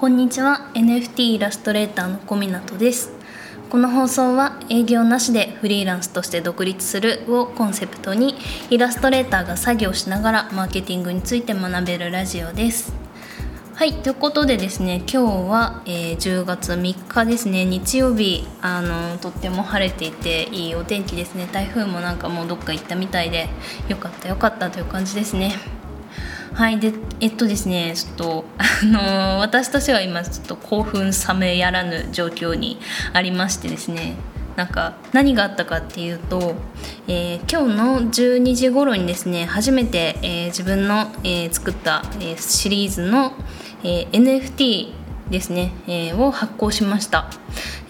こんにちは。NFT イラストレーターの小湊です。この放送は営業なしでフリーランスとして独立するをコンセプトにイラストレーターが作業しながらマーケティングについて学べるラジオです。はい。ということでですね今日は、えー、10月3日ですね。日曜日あのとっても晴れていていいお天気ですね。台風もなんかもうどっか行ったみたいでよかったよかったという感じですね。はいでえっとですねちょっとあの私としては今ちょっと興奮冷めやらぬ状況にありましてですねなんか何があったかっていうと、えー、今日の12時頃にですね初めて、えー、自分の、えー、作った、えシリーズの、え NFT ですね、えを発行しました。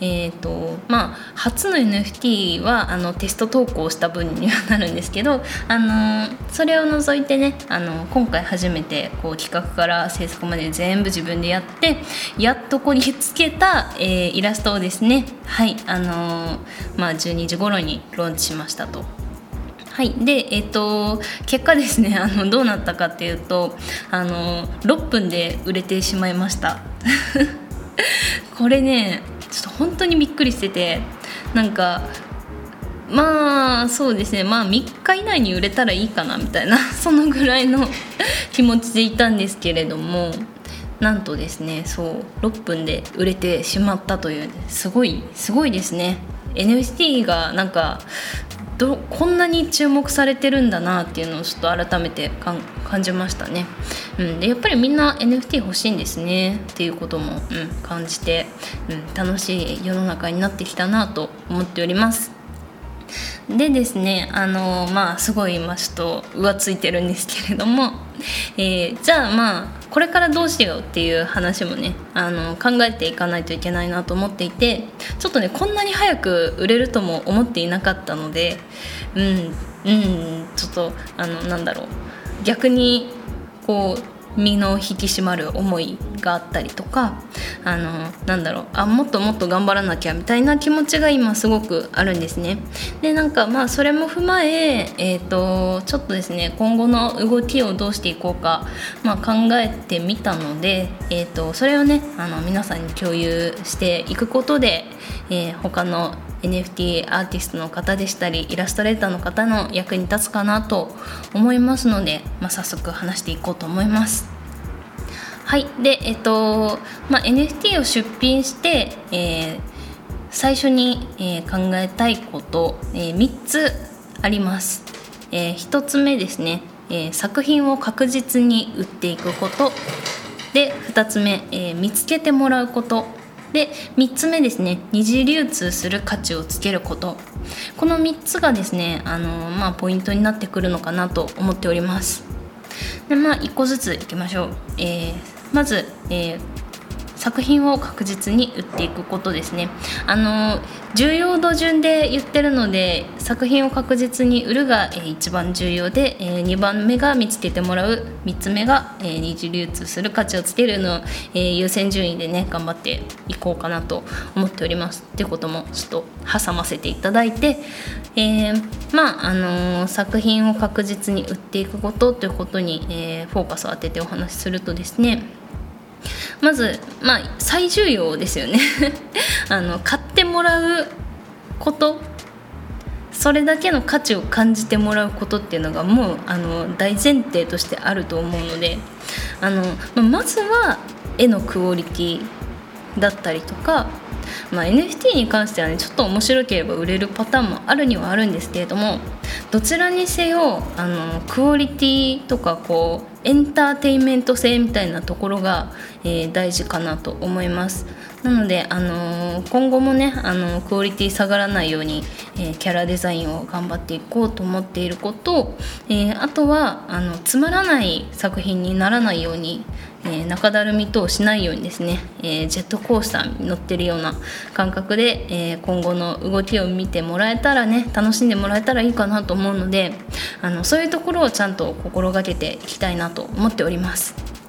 えーとまあ、初の NFT はあのテスト投稿した分にはなるんですけど、あのそれを除いてねあの今回初めてこう企画から制作まで全部自分でやってやっとこぎつけた、えー、イラストをですねはいあのまあ、12時頃にローンチしましたと。はい、で、えっ、と結果ですねあのどうなったかっていうとあの6分で売れてしまいました これねちょっと本当にびっくりしててなんかまあそうですねまあ3日以内に売れたらいいかなみたいな そのぐらいの 気持ちでいたんですけれどもなんとですねそう6分で売れてしまったというすごいすごいですね。NFT がなんかどこんなに注目されてるんだなっていうのをちょっと改めて感じましたね、うん、でやっぱりみんな NFT 欲しいんですね。っていうことも、うん、感じて、うん、楽しい世の中になってきたなと思っております。でですねあのまあすごい今ちょっと浮ついてるんですけれども、えー、じゃあまあこれからどうしようっていう話もねあの考えていかないといけないなと思っていてちょっとねこんなに早く売れるとも思っていなかったのでうんうんちょっとあのなんだろう逆にこう身の引き締まる思いがあったりとかあのなんだろうあもっともっと頑張らなきゃみたいな気持ちが今すごくあるんですね。でなんかまあそれも踏まええーと、ちょっとですね今後の動きをどうしていこうか、まあ、考えてみたので、えーと、それをねあの皆さんに共有していくことで、えー、他の NFT アーティストの方でしたりイラストレーターの方の役に立つかなと思いますので、まあ、早速話していこうと思います。はい。でえっと、まあ、NFT を出品して、えー、最初に、えー、考えたいこと、えー、3つあります、えー、1つ目ですね、えー、作品を確実に売っていくこと。で2つ目、えー、見つけてもらうこと。で3つ目ですね。二次流通する価値をつけること。この3つがですねあの、まあ、ポイントになってくるのかなと思っております。でまあ1個ずついきましょう、えーまず、えー、作品を確実に売っていくことですね。あの重要度順で言ってるので作品を確実に売るが、えー、一番重要で、えー、2番目が見つけてもらう3つ目が、えー、二次流通する価値をつけるの、えー、優先順位でね頑張っていこうかなと思っております。ってこともちょっと挟ませていただいて、えー、まああのー、作品を確実に売っていくことということに、えー、フォーカスを当ててお話しするとですねまず、まあ、最重要ですよね。あの買ってもらうこと。それだけの価値を感じてもらうことっていうのがもうあの大前提としてあると思うので。あのまずは絵のクオリティだったりとか、まあ、NFT に関してはねちょっと面白ければ売れるパターンもあるにはあるんですけれどもどちらにせよあのクオリティとかこうエンターテインメント性みたいなところが、えー、大事かなと思います。なので、あのー、今後もね、あのー、クオリティ下がらないように、えキャラデザインを頑張っていこうと思っていること、えあとはあのつまらない作品にならないようにえ、中だるみ等しないようにですね、え、ジェットコースターに乗ってるような感覚で、え、今後の動きを見てもらえたらね楽しんでもらえたらいいかなと思うのであのそういうところをちゃんと心がけていきたいなと思っております。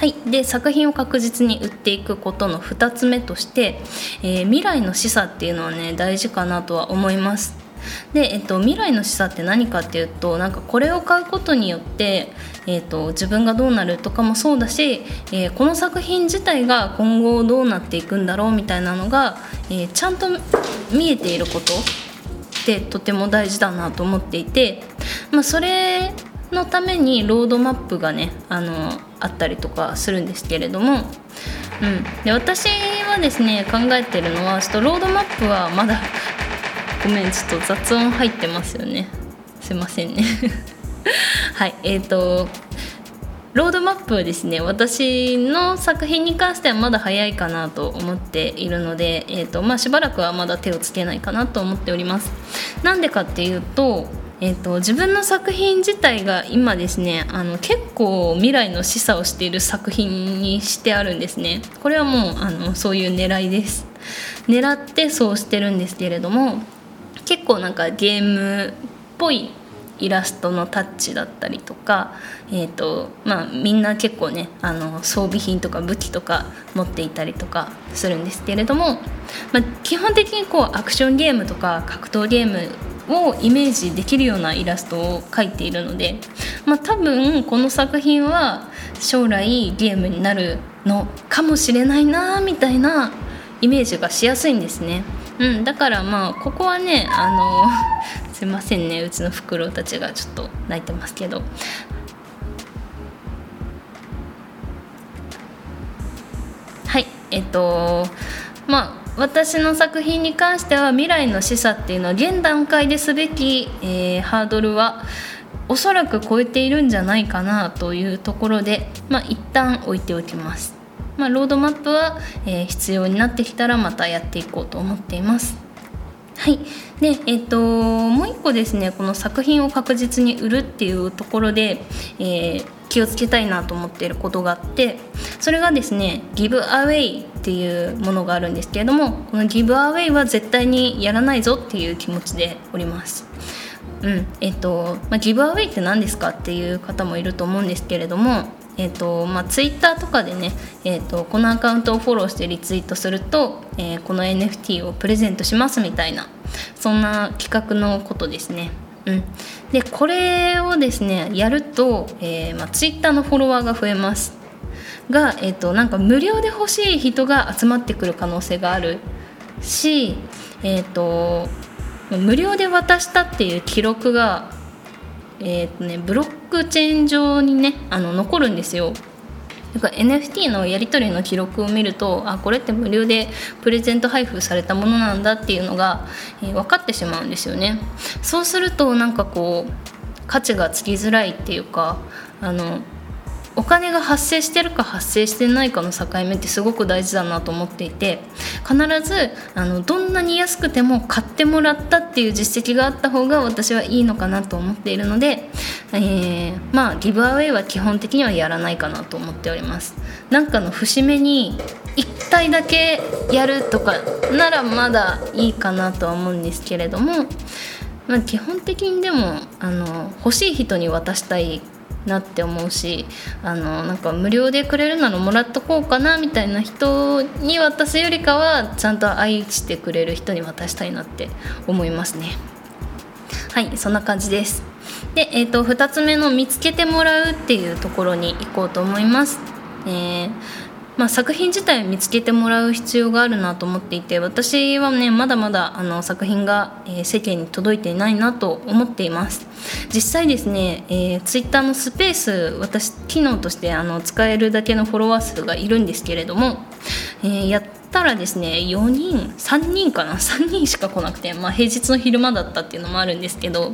はい、で作品を確実に売っていくことの2つ目として、え未来の示唆っていうのはね大事かなとは思います。で、えっと、未来の示唆って何かっていうとなんかこれを買うことによって、えっと、自分がどうなるとかもそうだし、えー、この作品自体が今後どうなっていくんだろうみたいなのが、えー、ちゃんと見えていることってとても大事だなと思っていて、まあ、それのためにロードマップがねあのあったりとかするんですけれども、うん、で私はですね考えてるのはちょっとロードマップはまだ ごめんちょっと雑音入ってますよね。すいませんね。はいえーとロードマップはですね私の作品に関してはまだ早いかなと思っているので、えーとまあ、しばらくはまだ手をつけないかなと思っております。なんでかっていうとえーと、自分の作品自体が今ですねあの結構未来の示唆をしている作品にしてあるんですね。これはもうあのそういう狙いです。狙ってそうしてるんですけれども結構なんかゲームっぽいイラストのタッチだったりとか、えーとまあ、みんな結構ねあの装備品とか武器とか持っていたりとかするんですけれども、まあ、基本的にこうアクションゲームとか格闘ゲームをイメージできるようなイラストを描いているので、まあ、多分この作品は将来ゲームになるのかもしれないなみたいなイメージがしやすいんですね。うん、だからまあここはねあの すいませんねうちのフクロウたちがちょっと泣いてますけどはいえっとまあ私の作品に関しては未来の示唆っていうのは現段階ですべき、えー、ハードルはおそらく超えているんじゃないかなというところで、まあ、一旦置いておきます。まあ、ロードマップは、えー、必要になってきたらまたやっていこうと思っています。はいでえっ、ー、ともう一個ですねこの作品を確実に売るっていうところで、えー、気をつけたいなと思っていることがあってそれがですねギブアウェイっていうものがあるんですけれどもこのギブアウェイは絶対にやらないぞっていう気持ちでおります。うんえっとまあ、ギブアウェイって何ですかっていう方もいると思うんですけれども、えっとまあ、ツイッターとかでね、えっと、このアカウントをフォローしてリツイートすると、えー、この NFT をプレゼントしますみたいなそんな企画のことですね。うん、でこれをですねやると、えーまあ、ツイッターのフォロワーが増えます。が、えーと、なんか無料で欲しい人が集まってくる可能性がある。し、えーと、無料で渡したっていう記録が、えーとね、ブロックチェーン上にねあの残るんですよ。なんか NFT のやり取りの記録を見るとあこれって無料でプレゼント配布されたものなんだっていうのが、えー、分かってしまうんですよね。そうするとなんかこう価値がつきづらいっていうかあのお金が発生してるか発生してないかの境目ってすごく大事だなと思っていて必ずあのどんなに安くても買ってもらったっていう実績があった方が私はいいのかなと思っているので、えー、まあギブアウェイは基本的にはやらないかなと思っております。なんかの節目に1回だけやるとかならまだいいかなとは思うんですけれどもまあ、基本的にでもあの欲しい人に渡したいなって思うしあのなんか無料でくれるならもらっとこうかなみたいな人に渡すよりかはちゃんと愛してくれる人に渡したいなって思いますね。はいそんな感じです。で、えーと、2つ目の見つけてもらうっていうところに行こうと思います、えーまあ、作品自体を見つけてもらう必要があるなと思っていて私はねまだまだあの作品が、え、世間に届いていないなと思っています。実際ですね、えー、ツイッターのスペース私機能としてあの使えるだけのフォロワー数がいるんですけれども、えー、やったらですね4人3人かな？3人しか来なくて、まあ、平日の昼間だったっていうのもあるんですけど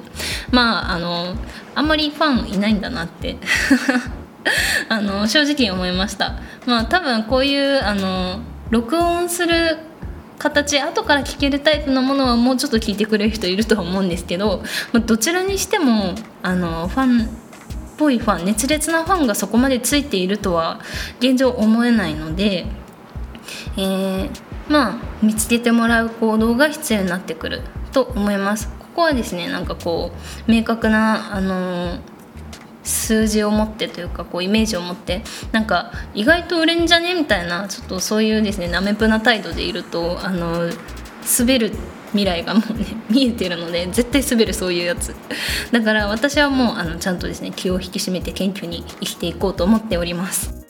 まああのあんまりファンいないんだなって。あの正直思いましたまあ多分こういうあの録音する形後から聞けるタイプのものはもうちょっと聞いてくれる人いるとは思うんですけど、まあ、どちらにしてもあのファンっぽいファン熱烈なファンがそこまでついているとは現状思えないので、えー、まあ見つけてもらう行動が必要になってくると思います。ここはですねなんかこう明確なあのー数字を持ってというかこうイメージを持ってなんか意外と売れんじゃね？みたいなちょっとそういうですねなめぷな態度でいるとあの滑る未来がもうね 見えてるので絶対滑るそういうやつ。だから私はもうあのちゃんとですね気を引き締めて謙虚に生きていこうと思っております。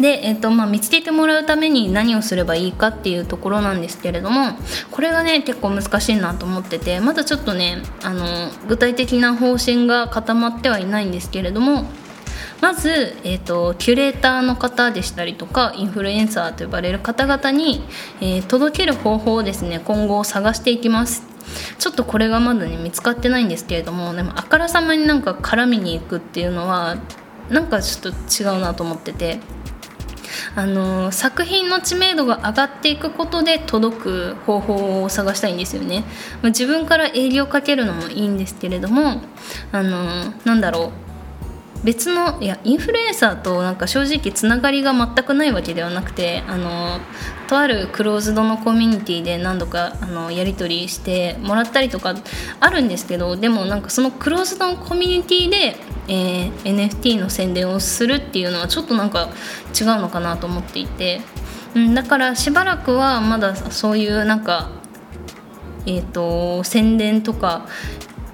で、えーとまあ、見つけてもらうために何をすればいいかっていうところなんですけれどもこれがね結構難しいなと思っててまだちょっとねあの具体的な方針が固まってはいないんですけれどもまず、えーと、キュレーターの方でしたりとかインフルエンサーと呼ばれる方々に、えー、届ける方法をですね今後探していきます。ちょっとこれがまだね見つかってないんですけれどもでもあからさまになんか絡みに行くっていうのはなんかちょっと違うなと思ってて。あの作品の知名度が上がっていくことで届く方法を探したいんですよね。ま自分から営業かけるのもいいんですけれどもあのなんだろう別のいやインフルエンサーとなんか正直つながりが全くないわけではなくてあのとあるクローズドのコミュニティで何度かあのやり取りしてもらったりとかあるんですけどでもなんかそのクローズドのコミュニティで、えー、NFT の宣伝をするっていうのはちょっとなんか違うのかなと思っていて、うん、だからしばらくはまだそういうなんかえーと、宣伝とか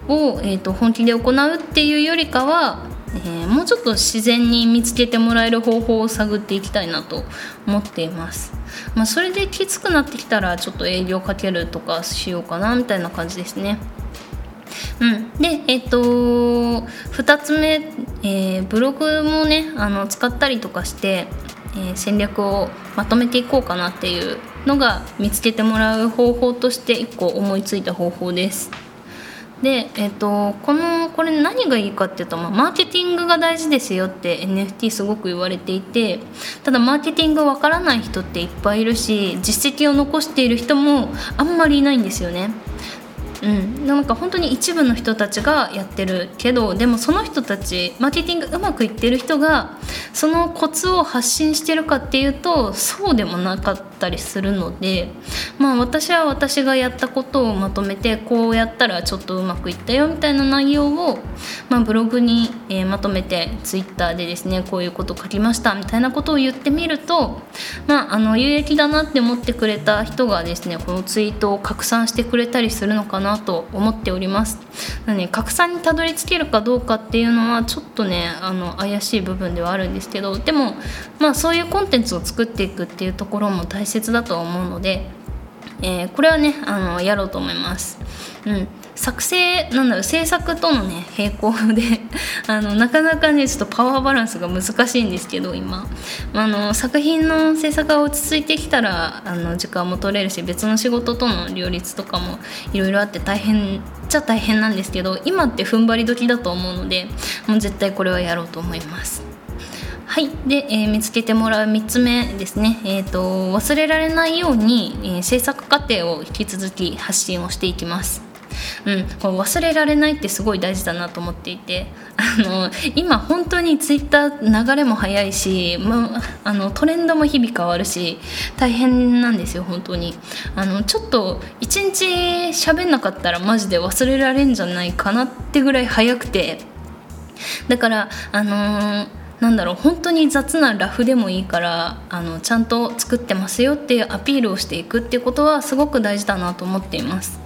を、えーと本気で行うっていうよりかはえー、もうちょっと自然に見つけてもらえる方法を探っていきたいなと思っています、まあ、それできつくなってきたらちょっと営業かけるとかしようかなみたいな感じですね。うん、でえっ、と2つ目、えー、ブログもねあの使ったりとかして、えー、戦略をまとめていこうかなっていうのが見つけてもらう方法として1個思いついた方法ですで、えーと、このこれ何がいいかっていうと、まあ、マーケティングが大事ですよって NFT すごく言われていてただマーケティングわからない人っていっぱいいるし実績を残している人もあんまりいないんですよね。うん、なんか本当に一部の人たちがやってるけどでもその人たちマーケティングうまくいってる人がそのコツを発信してるかっていうとそうでもなかったりするのでまあ私は私がやったことをまとめてこうやったらちょっとうまくいったよみたいな内容を、まあ、ブログに、え、まとめてツイッターでですねこういうこと書きましたみたいなことを言ってみると、まあ、あの有益だなって思ってくれた人がですねこのツイートを拡散してくれたりするのかななと思っております。なので拡散にたどり着けるかどうかっていうのはちょっとねあの怪しい部分ではあるんですけどでもまあそういうコンテンツを作っていくっていうところも大切だと思うので、えー、これはねあのやろうと思います。うん。作成なんだろう制作とのね並行で あのなかなかねちょっとパワーバランスが難しいんですけど今あの作品の制作が落ち着いてきたらあの時間も取れるし別の仕事との両立とかもいろいろあって大変じゃ大変なんですけど今って踏ん張り時だと思うのでもう絶対これはやろうと思います。はいで、えー、見つけてもらう3つ目ですね、えーと、忘れられないように、えー、制作過程を引き続き発信をしていきます。うん、こう忘れられないってすごい大事だなと思っていてあの今本当にツイッター流れも早いし、まあのトレンドも日々変わるし大変なんですよ本当にあのちょっと一日喋んなかったらマジで忘れられんじゃないかなってぐらい早くてだからあのーなんだろう本当に雑なラフでもいいからあのちゃんと作ってますよっていうアピールをしていくっていうことはすごく大事だなと思っています。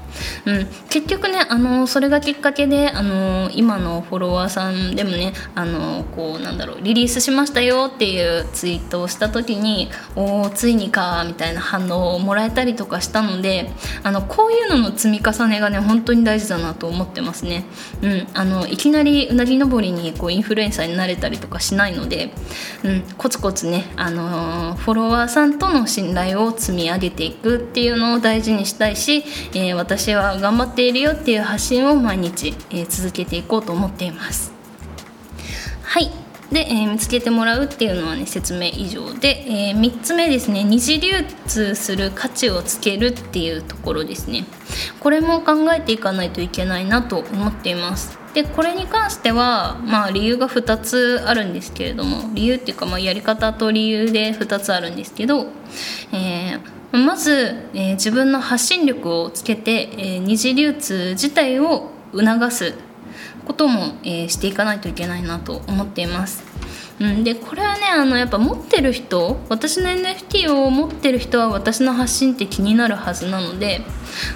うん、結局ねあのそれがきっかけであの今のフォロワーさんでもねあのこうなんだろうリリースしましたよっていうツイートをした時におおついにかみたいな反応をもらえたりとかしたのであのこういうのの積み重ねがね本当に大事だなと思ってますね。うん、あのいきなりうなぎ登りにこうインフルエンサーになれたりとかしないので、うん、コツコツねあのフォロワーさんとの信頼を積み上げていくっていうのを大事にしたいし、えー、私私は頑張っているよっていう発信を毎日、えー、続けていこうと思っています。はい。で、えー、見つけてもらうっていうのはね説明以上で、えー、3つ目ですね。二次流通する価値をつけるっていうところですね。これも考えていかないといけないなと思っています。でこれに関しては、まあ、理由が2つあるんですけれども理由っていうか、まあ、やり方と理由で2つあるんですけど、えーまず、えー、自分の発信力をつけて、えー、二次流通自体を促すことも、えー、していかないといけないなと思っています。うん、でこれはねあのやっぱ持ってる人私の NFT を持ってる人は私の発信って気になるはずなので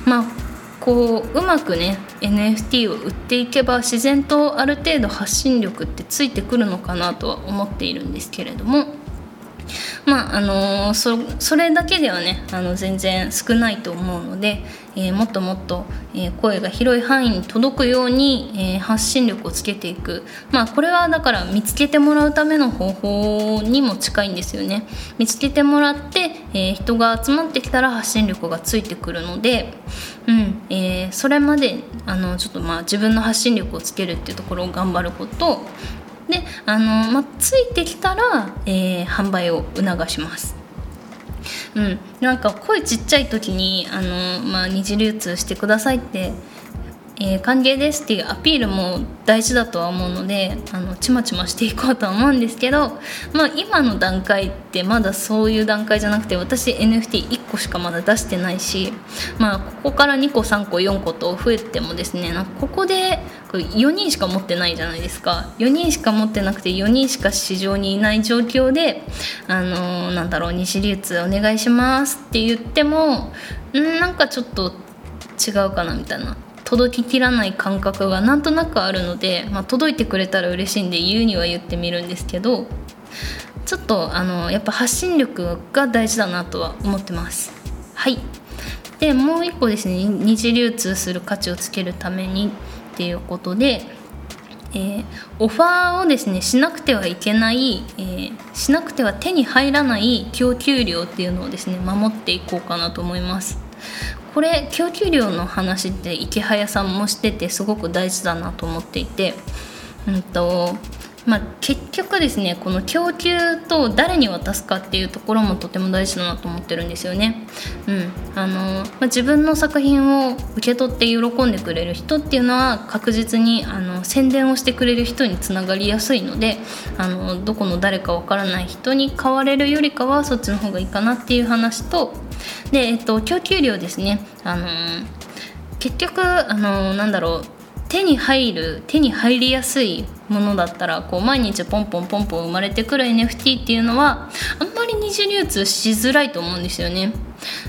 まあこううまくね NFT を売っていけば自然とある程度発信力ってついてくるのかなとは思っているんですけれども。まああのそそれだけではねあの全然少ないと思うので、えー、もっともっと、え、声が広い範囲に届くように、え、発信力をつけていく。まあこれはだから見つけてもらうための方法にも近いんですよね。見つけてもらって、え人が集まってきたら発信力がついてくるので、うんえそれまであのちょっとまあ自分の発信力をつけるっていうところを頑張ること。であの、まついてきたら、えー、販売を促します。うん、なんか声ちっちゃい時にあの、まあ、二次流通してくださいってえー、歓迎ですっていうアピールも大事だとは思うのであのちまちましていこうとは思うんですけど、まあ、今の段階ってまだそういう段階じゃなくて私 NFT1 個しかまだ出してないし、まあ、ここから2個3個4個と増えてもですねここで4人しか持ってないじゃないですか。4人しか持ってなくて4人しか市場にいない状況であのー、なんだろう西流通お願いしますって言ってもんなんかちょっと違うかなみたいな。届ききらない感覚がなんとなくあるので、まあ、届いてくれたら嬉しいんで言うには言ってみるんですけどちょっとあのやっぱ発信力が大事だなとは思ってます。はい。でもう一個ですね二次流通する価値をつけるためにっていうことでえー、オファーをですねしなくてはいけない、えー、しなくては手に入らない供給量っていうのをですね守っていこうかなと思います。これ供給量の話って池早さんもしててすごく大事だなと思っていて、うんとまあ、結局ですねこの供給と誰に渡すかっていうところもとても大事だなと思ってるんですよね。うんあのまあ、自分の作品を受け取って喜んでくれる人っていうのは確実にあの宣伝をしてくれる人につながりやすいのであのどこの誰かわからない人に買われるよりかはそっちの方がいいかなっていう話とで、えっと、供給量ですね、あのー、結局、あのー、なんだろう手に入る手に入りやすいものだったらこう毎日ポンポンポンポン生まれてくる NFT っていうのはあんまり二次流通しづらいと思うんですよね。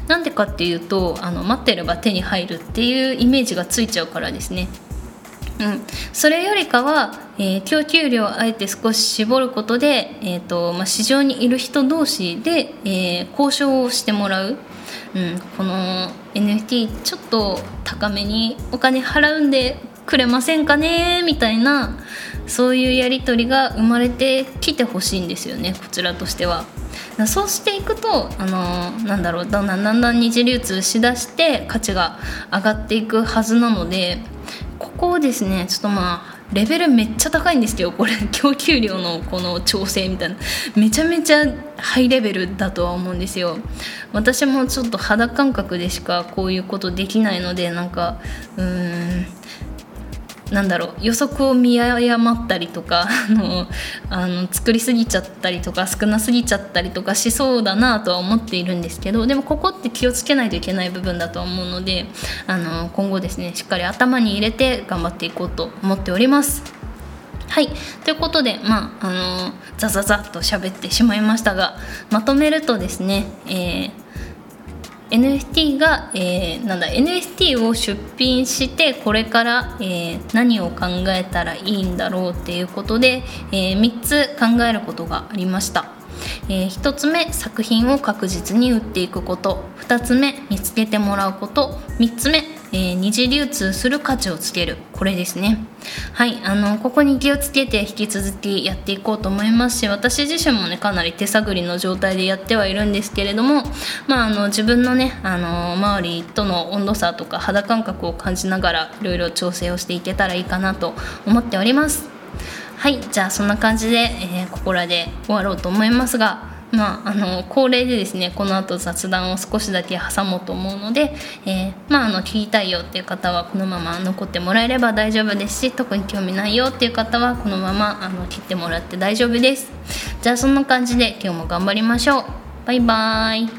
なんでかっていうとあの待ってれば手に入るっていうイメージがついちゃうからですね。うん、それよりかは、えー、供給量をあえて少し絞ることで、えーとまあ、市場にいる人同士で、えー、交渉をしてもらう、うん、この NFT ちょっと高めにお金払うんでくれませんかね？みたいなそういうやり取りが生まれてきてほしいんですよねこちらとしては。そうしていくとあのなんだろうだんだんだんだん二次流通しだして価値が上がっていくはずなのでここをですねちょっとまあレベルめっちゃ高いんですよこれ 供給量のこの調整みたいな。めちゃめちゃハイレベルだとは思うんですよ。私もちょっと肌感覚でしかこういうことできないのでなんかうーん。なんだろう予測を見誤ったりとか あのあの作りすぎちゃったりとか少なすぎちゃったりとかしそうだなとは思っているんですけどでもここって気をつけないといけない部分だと思うのであの今後ですねしっかり頭に入れて頑張っていこうと思っております。はいということでまああのザザザッと喋ってしまいましたがまとめるとですね、えー NFT が、えー、なんだ NFT を出品してこれから、えー、何を考えたらいいんだろうっていうことで、えー、3つ考えることがありました。えー、1つ目作品を確実に売っていくこと2つ目見つけてもらうこと3つ目えー、二次流通する価値をつける。これですね。はいあのここに気をつけて引き続きやっていこうと思いますし私自身もねかなり手探りの状態でやってはいるんですけれどもまああの自分のねあの周りとの温度差とか肌感覚を感じながらいろいろ調整をしていけたらいいかなと思っております。はいじゃあそんな感じで、えー、ここらで終わろうと思いますがまあ、あの恒例でですねこの後雑談を少しだけ挟もうと思うので、えー、まあ、あの聞きたいよっていう方はこのまま残ってもらえれば大丈夫ですし特に興味ないよっていう方はこのままあの切ってもらって大丈夫です。じゃあそんな感じで今日も頑張りましょう。バイバーイ。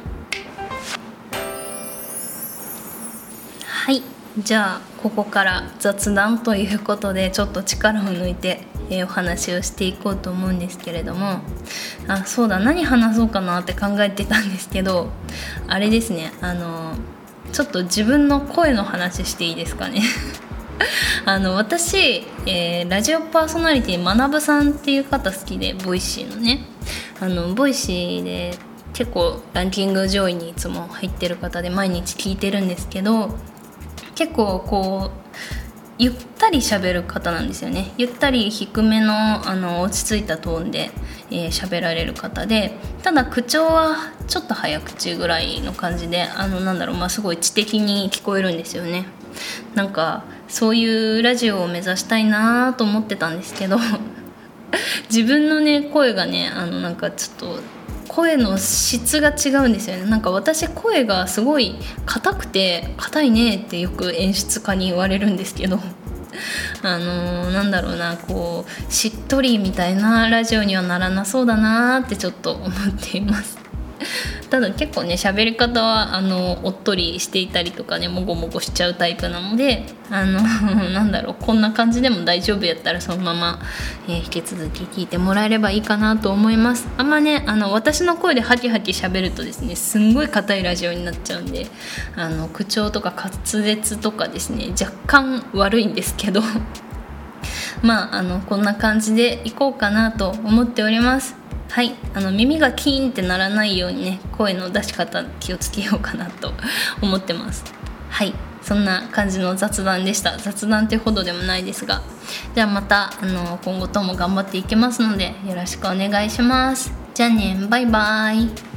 はい。じゃあここから雑談ということでちょっと力を抜いて、えー、お話をしていこうと思うんですけれども。あそうだ何話そうかなって考えてたんですけどあれですねあのちょっと自分の声の話していいですかね。あの私、えー、ラジオパーソナリティまなぶさんっていう方好きでボイシーのね。あのボイシーで結構ランキング上位にいつも入ってる方で毎日聞いてるんですけど結構こうゆったり喋る方なんですよね。ゆったり低めのあの落ち着いたトーンで喋、えー、られる方でただ口調はちょっと早口ぐらいの感じであのなんだろう、まあ、すごい知的に聞こえるんですよね。なんかそういうラジオを目指したいなと思ってたんですけど自分のね声がねあのなんかちょっと声の質が違うんですよね。なんか私声がすごい硬くて硬いねってよく演出家に言われるんですけど。あのー、なんだろうなこうしっとりみたいなラジオにはならなそうだなってちょっと思っています。ただ結構ね喋り方はあのおっとりしていたりとかねもごもごしちゃうタイプなのであの なんだろうこんな感じでも大丈夫やったらそのまま、えー、引き続き聞いてもらえればいいかなと思います。あんまねあの私の声でハキハキ喋るとですねすんごい硬いラジオになっちゃうんであの口調とか滑舌とかですね若干悪いんですけど。まああのこんな感じでいこうかなと思っております。はい。あの耳がキーンってならないようにね声の出し方気をつけようかなと 思ってます。はい。そんな感じの雑談でした。雑談ってほどでもないですが。じゃあまたあの今後とも頑張っていきますのでよろしくお願いします。じゃあね。バイバイ。